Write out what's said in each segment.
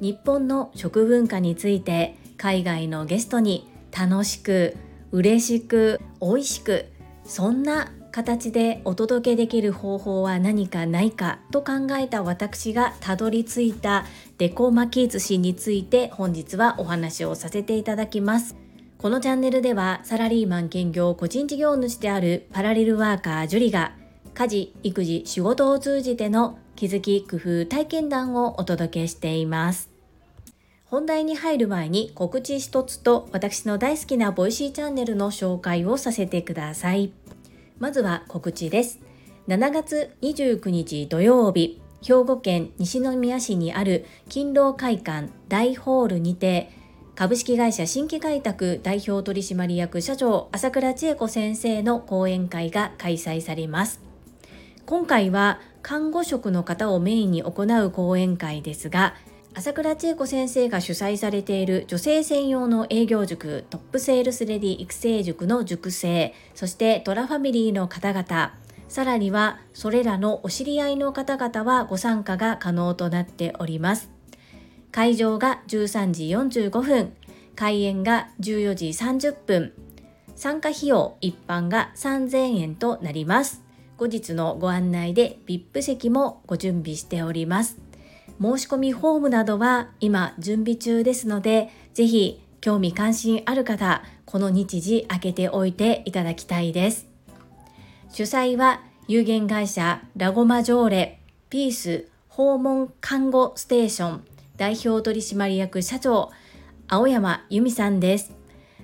日本の食文化について海外のゲストに楽しく嬉しく美味しくそんな形でお届けできる方法は何かないかと考えた私がたどり着いたデコ巻き寿司について本日はお話をさせていただきます。このチャンネルではサラリーマン兼業個人事業主であるパラレルワーカージュリが家事育児仕事を通じての気づき工夫体験談をお届けしています本題に入る前に告知一つと私の大好きな Voicy チャンネルの紹介をさせてください。まずは告知です。7月29日土曜日、兵庫県西宮市にある勤労会館大ホールにて株式会社新規開拓代表取締役社長朝倉千恵子先生の講演会が開催されます。今回は看護職の方をメインに行う講演会ですが、朝倉千恵子先生が主催されている女性専用の営業塾トップセールスレディ育成塾の塾生そしてトラファミリーの方々さらにはそれらのお知り合いの方々はご参加が可能となっております。会場が13時45分開演が14時30分参加費用一般が3000円となります。後日のご案内で VIP 席もご準備しております申し込みフォームなどは今準備中ですので、ぜひ興味関心ある方、この日時開けておいていただきたいです。主催は有限会社ラゴマジョーレピース訪問看護ステーション代表取締役社長青山由美さんです。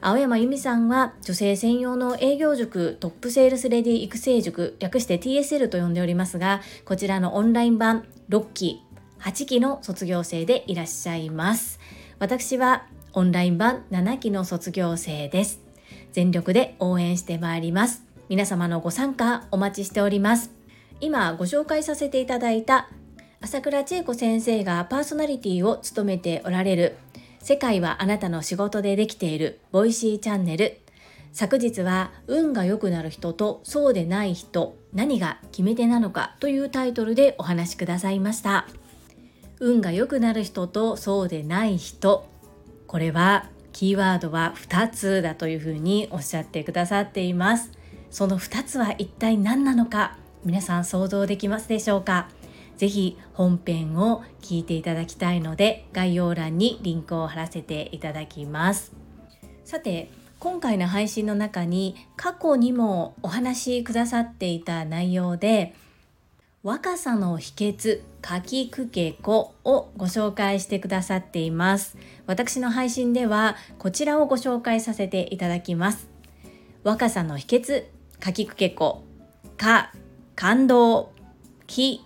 青山由美さんは女性専用の営業塾トップセールスレディ育成塾略して TSL と呼んでおりますがこちらのオンライン版6期8期の卒業生でいらっしゃいます。私はオンライン版7期の卒業生です。全力で応援してまいります。皆様のご参加お待ちしております。今ご紹介させていただいた朝倉千恵子先生がパーソナリティを務めておられる世界はあなたの仕事でできている。 Voicy チャンネル。昨日は運が良くなる人とそうでない人。何が決め手なのかというタイトルでお話しくださいました。運が良くなる人とそうでない人。これはキーワードは2つだというふうにおっしゃってくださっています。その2つは一体何なのか。皆さん想像できますでしょうか？ぜひ本編を聞いていただきたいので概要欄にリンクを貼らせていただきます。さて今回の配信の中に過去にもお話しくださっていた内容で若さの秘訣かきくけこをご紹介してくださっています。私の配信ではこちらをご紹介させていただきます。若さの秘訣かきくけこ。か感動。き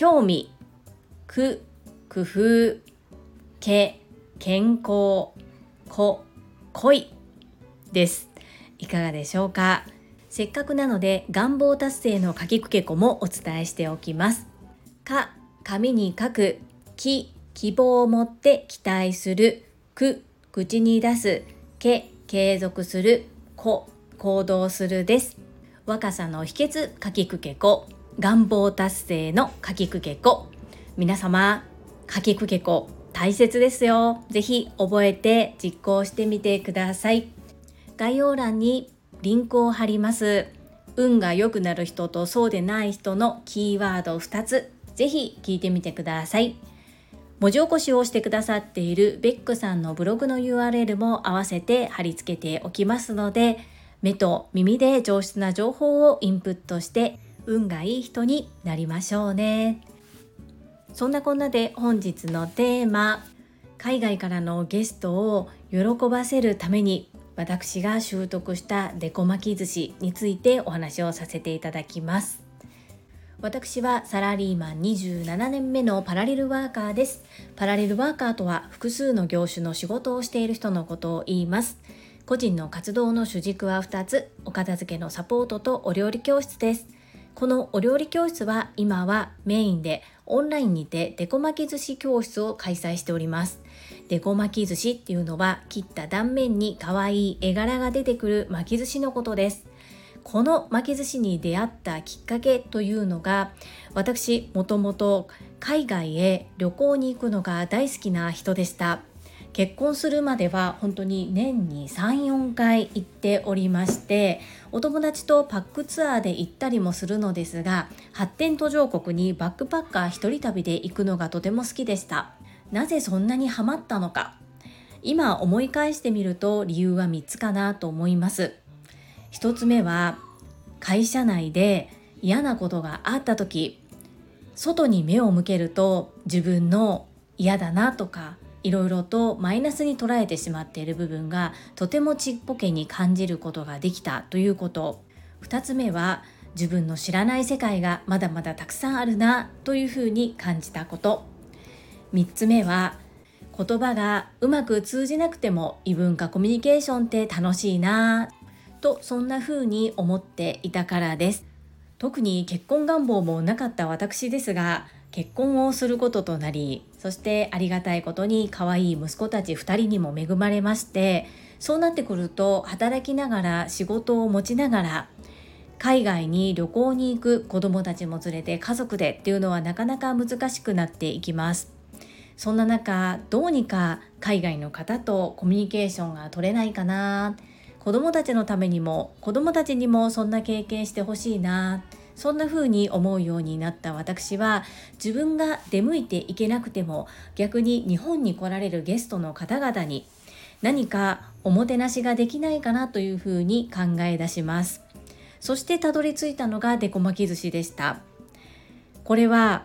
興味く工夫け健康こ恋ですいかがでしょうか？せっかくなので願望達成の書きくけこもお伝えしておきます。か、紙に書く。き、希望を持って期待する。く、口に出す。け、継続する。こ、行動するです。若さの秘訣書きくけこ。願望達成の書きくけこ。皆様、書きくけこ大切ですよ。ぜひ覚えて実行してみてください。概要欄にリンクを貼ります。運が良くなる人とそうでない人のキーワード2つ、ぜひ聞いてみてください。文字起こしをしてくださっているベックさんのブログの URL も合わせて貼り付けておきますので、目と耳で上質な情報をインプットして運がいい人になりましょうね。そんなこんなで本日のテーマ、海外からのゲストを喜ばせるために私が習得したデコ巻き寿司についてお話をさせていただきます。私はサラリーマン27年目のパラレルワーカーです。パラレルワーカーとは複数の業種の仕事をしている人のことを言います。個人の活動の主軸は2つお片付けのサポートとお料理教室です。このお料理教室は今はメインでオンラインにてデコ巻き寿司教室を開催しております。でこ巻き寿司っていうのは切った断面に可愛い絵柄が出てくる巻き寿司のことです。この巻き寿司に出会ったきっかけというのが私もともと海外へ旅行に行くのが大好きな人でした。結婚するまでは本当に年に34回行っておりましてお友達とパックツアーで行ったりもするのですが発展途上国にバックパッカー一人旅で行くのがとても好きでした。なぜそんなにハマったのか。今思い返してみると理由は3つかなと思います。1つ目は会社内で嫌なことがあった時外に目を向けると自分の嫌だなとかいろいろとマイナスに捉えてしまっている部分がとてもちっぽけに感じることができたということ。2つ目は自分の知らない世界がまだまだたくさんあるなというふうに感じたこと。3つ目は言葉がうまく通じなくても異文化コミュニケーションって楽しいなとそんな風に思っていたからです。特に結婚願望もなかった私ですが結婚をすることとなりそしてありがたいことに可愛い息子たち2人にも恵まれましてそうなってくると働きながら仕事を持ちながら海外に旅行に行く子どもたちも連れて家族でっていうのはなかなか難しくなっていきます。そんな中どうにか海外の方とコミュニケーションが取れないかな。子どもたちのためにも子どもたちにもそんな経験してほしいな。そんな風に思うようになった私は自分が出向いていけなくても逆に日本に来られるゲストの方々に何かおもてなしができないかなというふうに考え出します。そしてたどり着いたのがデコ巻き寿司でした。これは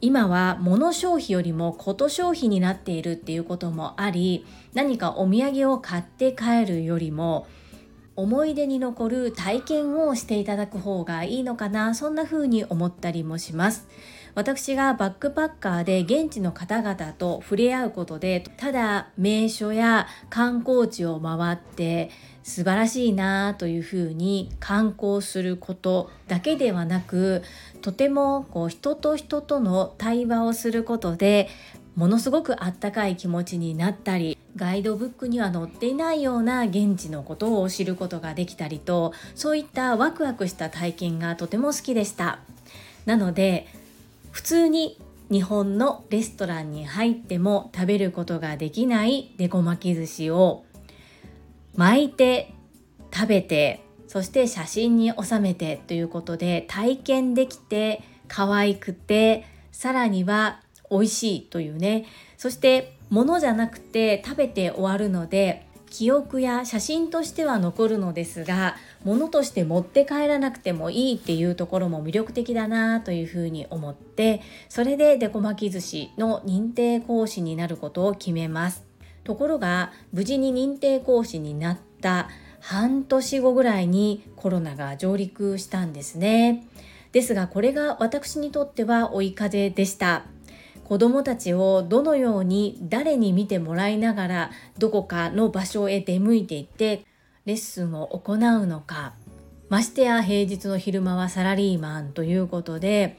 今は物消費よりもこと消費になっているっていうこともあり何かお土産を買って帰るよりも思い出に残る体験をしていただく方がいいのかなそんな風に思ったりもします。私がバックパッカーで現地の方々と触れ合うことでただ名所や観光地を回って素晴らしいなというふうに観光することだけではなくとてもこう人と人との対話をすることでものすごくあったかい気持ちになったりガイドブックには載っていないような現地のことを知ることができたりとそういったワクワクした体験がとても好きでした。なので普通に日本のレストランに入っても食べることができないデコ巻き寿司を巻いて食べてそして写真に収めてということで体験できて可愛くてさらには美味しいというね。そして物じゃなくて食べて終わるので記憶や写真としては残るのですが物として持って帰らなくてもいいっていうところも魅力的だなというふうに思ってそれでデコ巻き寿司の認定講師になることを決めます。ところが無事に認定講師になった半年後ぐらいにコロナが上陸したんですね。ですがこれが私にとっては追い風でした。子どもたちをどのように誰に見てもらいながらどこかの場所へ出向いていってレッスンを行うのか。ましてや平日の昼間はサラリーマンということで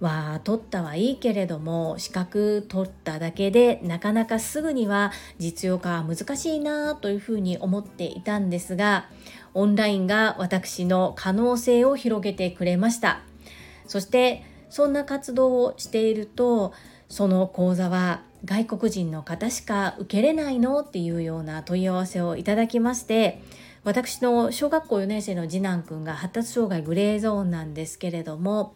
は取ったはいいけれども資格取っただけでなかなかすぐには実用化は難しいなというふうに思っていたんですがオンラインが私の可能性を広げてくれました。そしてそんな活動をしているとその講座は外国人の方しか受けれないのっていうような問い合わせをいただきまして私の小学校4年生の次男くんが発達障害グレーゾーンなんですけれども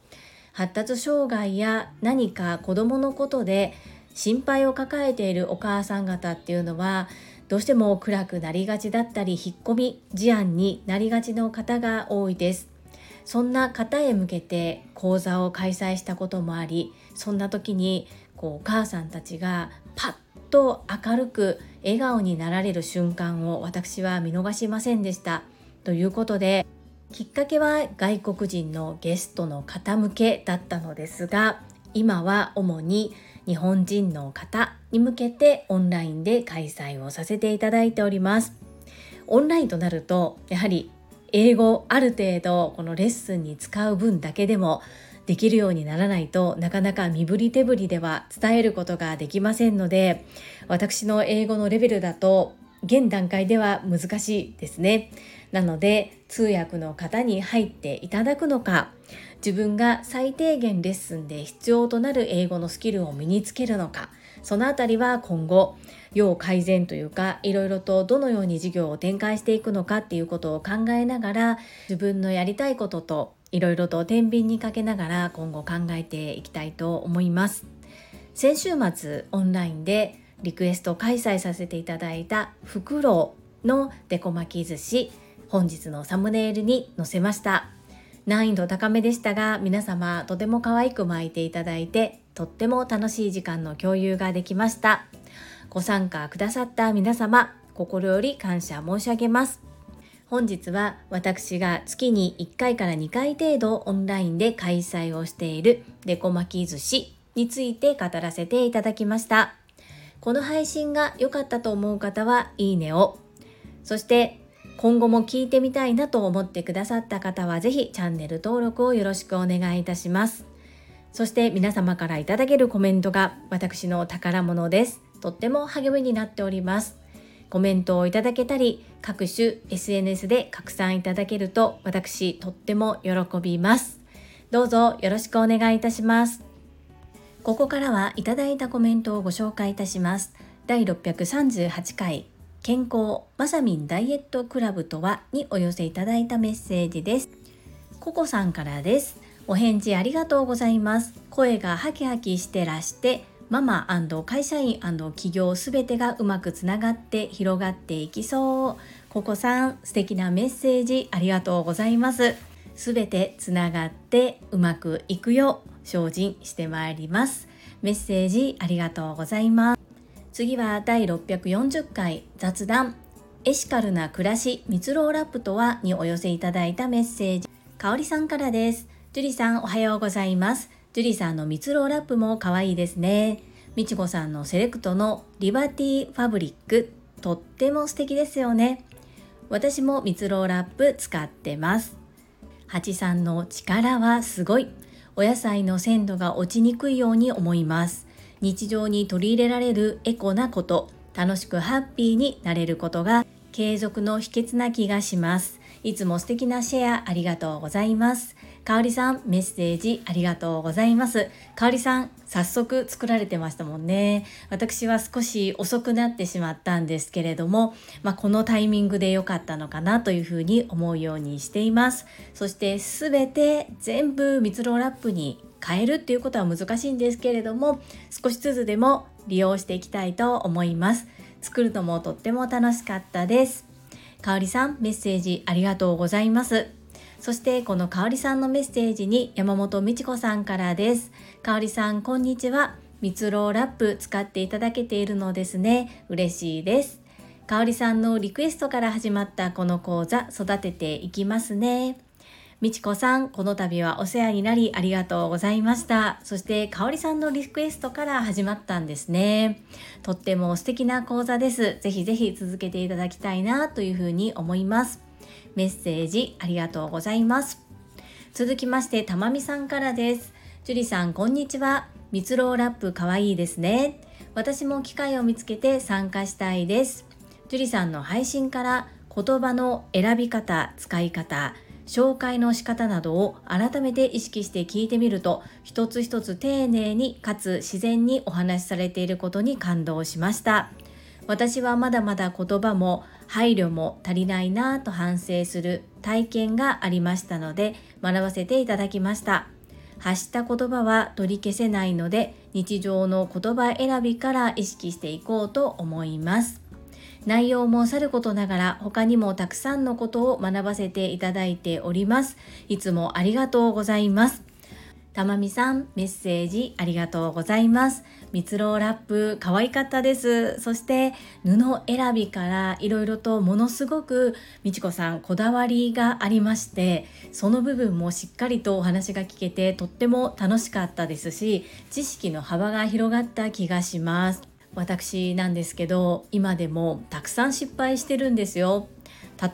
発達障害や何か子どものことで心配を抱えているお母さん方っていうのはどうしても暗くなりがちだったり引っ込み思案になりがちの方が多いです。そんな方へ向けて講座を開催したこともありそんな時にこうお母さんたちがパッと明るく笑顔になられる瞬間を私は見逃しませんでした。ということできっかけは外国人のゲストの方向けだったのですが今は主に日本人の方に向けてオンラインで開催をさせていただいております。オンラインとなるとやはり英語ある程度このレッスンに使う分だけでもできるようにならないとなかなか身振り手振りでは伝えることができませんので私の英語のレベルだと現段階では難しいですね。なので通訳の方に入っていただくのか自分が最低限レッスンで必要となる英語のスキルを身につけるのかそのあたりは今後要改善というかいろいろとどのように事業を展開していくのかっていうことを考えながら自分のやりたいことといろいろと天秤にかけながら今後考えていきたいと思います。先週末オンラインでリクエスト開催させていただいたフクロウのデコ巻き寿司本日のサムネイルに載せました。難易度高めでしたが皆様とても可愛く巻いていただいてとっても楽しい時間の共有ができました。ご参加くださった皆様心より感謝申し上げます本日は私が月に1回から2回程度オンラインで開催をしているデコ巻き寿司について語らせていただきましたこの配信が良かったと思う方はいいねをそして今後も聞いてみたいなと思ってくださった方はぜひチャンネル登録をよろしくお願いいたします。そして皆様からいただけるコメントが私の宝物です。とっても励みになっております。コメントをいただけたり、各種 SNS で拡散いただけると私とっても喜びます。どうぞよろしくお願いいたします。ここからはいただいたコメントをご紹介いたします。第638回健康まさみんダイエットクラブとはにお寄せいただいたメッセージです。ココさんからです。お返事ありがとうございます。声がハキハキしてらして、ママ会社員企業すべてがうまくつながって広がっていきそう。ココさん、素敵なメッセージありがとうございます。すべてつながってうまくいくよ精進してまいります。メッセージありがとうございます。次は第640回雑談エシカルな暮らし蜜ろラップとはにお寄せいただいたメッセージかおりさんからですジュリさんおはようございますジュリさんの蜜ろうラップも可愛いですね。みちこさんのセレクトのリバティファブリック。とっても素敵ですよね。私も蜜ろうラップ使ってます。八さんの力はすごい。お野菜の鮮度が落ちにくいように思います。日常に取り入れられるエコなこと。楽しくハッピーになれることが継続の秘訣な気がします。いつも素敵なシェアありがとうございます。かおりさんメッセージありがとうございます。かおりさん早速作られてましたもんね。私は少し遅くなってしまったんですけれども、まあ、このタイミングで良かったのかなというふうに思うようにしています。そしてすべて全部蜜ろラップに変えるっていうことは難しいんですけれども少しずつでも利用していきたいと思います。作るのもとっても楽しかったです。かおりさんメッセージありがとうございます。そしてこのかおりさんのメッセージに山本美智子さんからですかおりさんこんにちは蜜ろラップ使っていただけているのですね嬉しいですかおりさんのリクエストから始まったこの講座育てていきますねみちこさん、この度はお世話になりありがとうございました。そして、かおりさんのリクエストから始まったんですね。とっても素敵な講座です。ぜひぜひ続けていただきたいなというふうに思います。メッセージありがとうございます。続きまして、たまみさんからです。樹里さん、こんにちは。蜜ろラップかわいいですね。私も機会を見つけて参加したいです。樹里さんの配信から言葉の選び方、使い方、紹介の仕方などを改めて意識して聞いてみると一つ一つ丁寧にかつ自然にお話しされていることに感動しました私はまだまだ言葉も配慮も足りないなぁと反省する体験がありましたので学ばせていただきました発した言葉は取り消せないので日常の言葉選びから意識していこうと思います内容もさることながら他にもたくさんのことを学ばせていただいております。いつもありがとうございます。たまみさん、メッセージありがとうございます。蜜ろラップ可愛かったです。そして布選びからいろいろとものすごくみちこさんこだわりがありまして、その部分もしっかりとお話が聞けてとっても楽しかったですし、知識の幅が広がった気がします。私なんですけど今でもたくさん失敗してるんですよ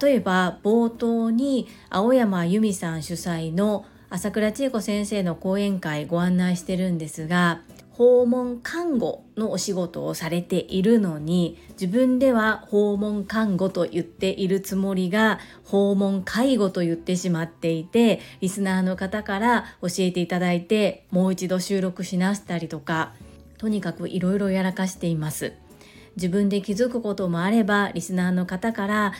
例えば冒頭に青山由美さん主催の朝倉千恵子先生の講演会ご案内してるんですが訪問看護のお仕事をされているのに自分では訪問看護と言っているつもりが訪問介護と言ってしまっていてリスナーの方から教えていただいてもう一度収録し直したりとかとにかくいろいろやらかしています。自分で気づくこともあればリスナーの方から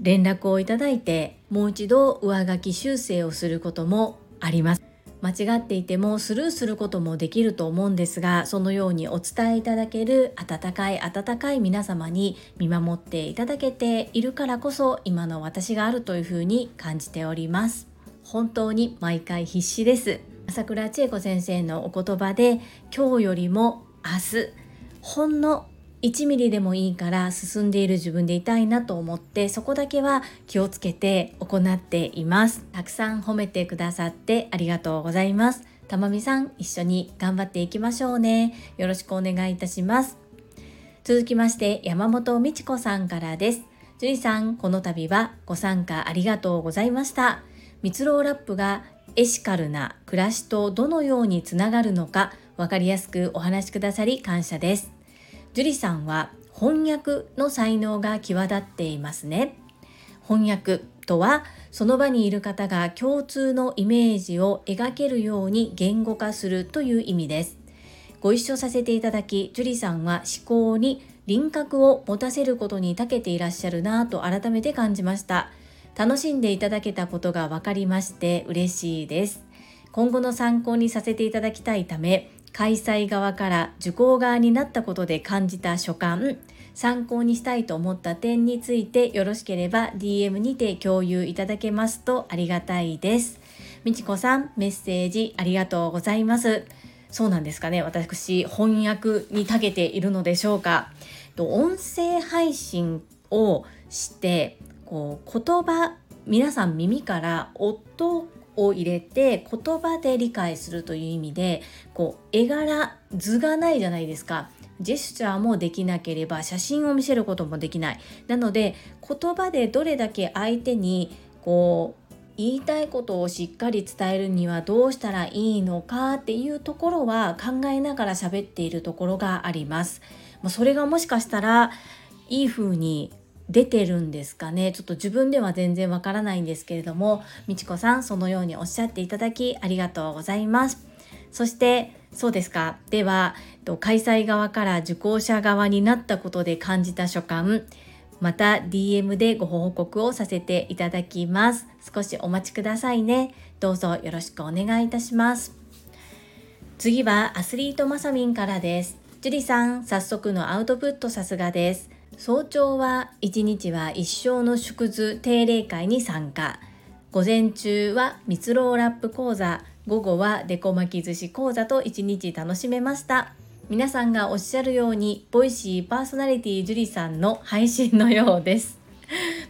連絡をいただいてもう一度上書き修正をすることもあります。間違っていてもスルーすることもできると思うんですがそのようにお伝えいただける温かい温かい皆様に見守っていただけているからこそ今の私があるというふうに感じております。本当に毎回必死です。朝倉千恵子先生のお言葉で今日よりも明日ほんの1ミリでもいいから進んでいる自分でいたいなと思ってそこだけは気をつけて行っています。たくさん褒めてくださってありがとうございます。たまみさん一緒に頑張っていきましょうね。よろしくお願いいたします。続きまして山本美智子さんからです。樹里さんこの度はご参加ありがとうございました。蜜ろラップがエシカルな暮らしとどのようにつながるのか分かりやすくお話しくださり感謝です。樹里さんは翻訳の才能が際立っていますね。翻訳とはその場にいる方が共通のイメージを描けるように言語化するという意味です。ご一緒させていただき樹里さんは思考に輪郭を持たせることに長けていらっしゃるなぁと改めて感じました。楽しんでいただけたことが分かりまして嬉しいです。今後の参考にさせていただきたいため開催側から受講側になったことで感じた所感参考にしたいと思った点についてよろしければ DM にて共有いただけますとありがたいです。みちこさんメッセージありがとうございます。そうなんですかね。私翻訳に長けているのでしょうか。音声配信をしてこう言葉皆さん耳から音を入れて言葉で理解するという意味でこう絵柄図がないじゃないですかジェスチャーもできなければ写真を見せることもできないなので言葉でどれだけ相手にこう言いたいことをしっかり伝えるにはどうしたらいいのかっていうところは考えながら喋っているところがあります。それがもしかしたらいい風に出てるんですかね？ちょっと自分では全然わからないんですけれどもみちこさんそのようにおっしゃっていただきありがとうございます。そしてそうですか。では開催側から受講者側になったことで感じた所感また DM でご報告をさせていただきます。少しお待ちくださいね。どうぞよろしくお願いいたします。次はアスリートマサミンからです。樹里さん早速のアウトプットさすがです。早朝は1日は一生の縮図定例会に参加。午前中は蜜ろラップ講座。午後はデコ巻き寿司講座と1日楽しめました。皆さんがおっしゃるようにボイシーパーソナリティ樹里さんの配信のようです。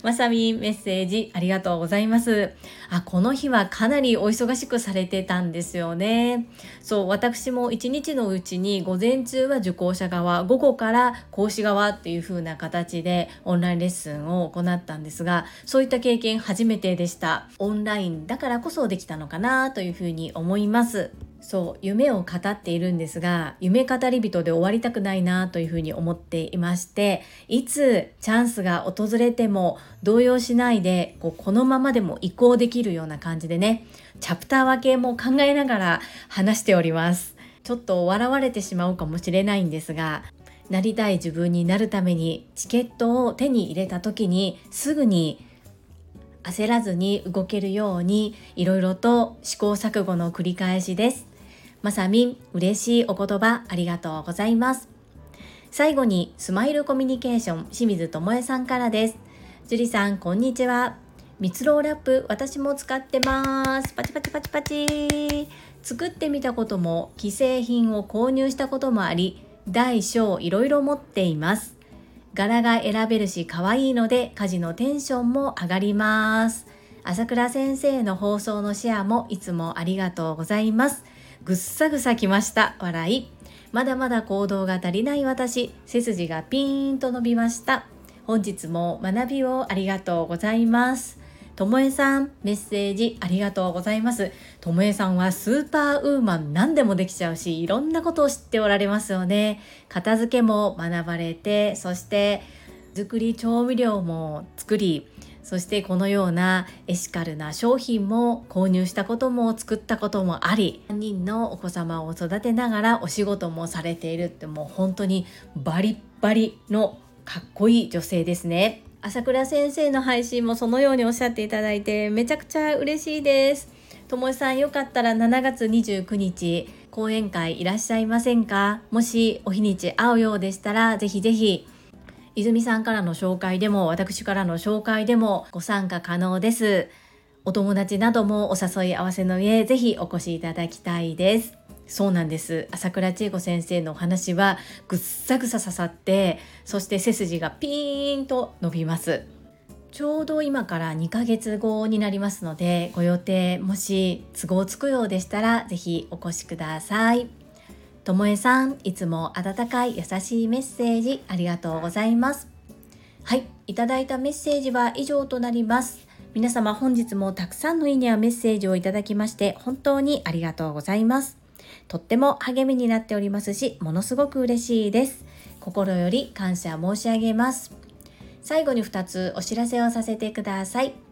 まさみメッセージありがとうございます。あ、この日はかなりお忙しくされてたんですよね。そう、私も一日のうちに午前中は受講者側、午後から講師側っていう風な形でオンラインレッスンを行ったんですが、そういった経験初めてでした。オンラインだからこそできたのかなというふうに思います。そう夢を語っているんですが夢語り人で終わりたくないなというふうに思っていましていつチャンスが訪れても動揺しないでこうこのままでも移行できるような感じでねチャプター分けも考えながら話しております。ちょっと笑われてしまうかもしれないんですがなりたい自分になるためにチケットを手に入れた時にすぐに焦らずに動けるようにいろいろと試行錯誤の繰り返しです。まさみん、嬉しいお言葉ありがとうございます。最後に、スマイルコミュニケーション、清水智恵さんからです。樹里さん、こんにちは。蜜ろうラップ、私も使ってます。パチパチパチパチ。作ってみたことも、既製品を購入したこともあり、大小いろいろ持っています。柄が選べるし可愛いので家事のテンションも上がります。朝倉先生の放送のシェアもいつもありがとうございます。ぐっさぐさきました。笑い。まだまだ行動が足りない私。背筋がピーンと伸びました。本日も学びをありがとうございます。ともえさんメッセージありがとうございます。ともえさんはスーパーウーマン何でもできちゃうしいろんなことを知っておられますよね。片付けも学ばれてそして作り調味料も作りそしてこのようなエシカルな商品も購入したことも作ったこともあり3人のお子様を育てながらお仕事もされているってもう本当にバリッバリのかっこいい女性ですね。朝倉先生の配信もそのようにおっしゃっていただいてめちゃくちゃ嬉しいです。ともえさんよかったら7月29日講演会いらっしゃいませんか？もしお日にち合うようでしたらぜひぜひ泉さんからの紹介でも私からの紹介でもご参加可能です。お友達などもお誘い合わせの上、ぜひお越しいただきたいです。そうなんです。朝倉千恵子先生のお話はぐっさぐさ刺さって、そして背筋がピーンと伸びます。ちょうど今から2ヶ月後になりますので、ご予定もし都合つくようでしたら、ぜひお越しください。ともえさん、いつも温かい優しいメッセージありがとうございます。はい、いただいたメッセージは以上となります。皆様本日もたくさんのいいねやメッセージをいただきまして本当にありがとうございます。とっても励みになっておりますし、ものすごく嬉しいです。心より感謝申し上げます。最後に2つお知らせをさせてください。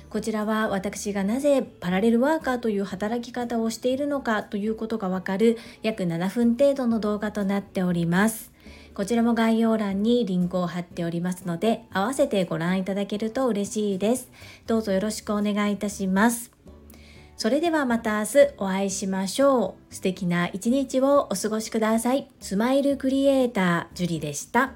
こちらは私がなぜパラレルワーカーという働き方をしているのかということがわかる約7分程度の動画となっております。こちらも概要欄にリンクを貼っておりますので、合わせてご覧いただけると嬉しいです。どうぞよろしくお願いいたします。それではまた明日お会いしましょう。素敵な一日をお過ごしください。スマイルクリエイター、ジュリでした。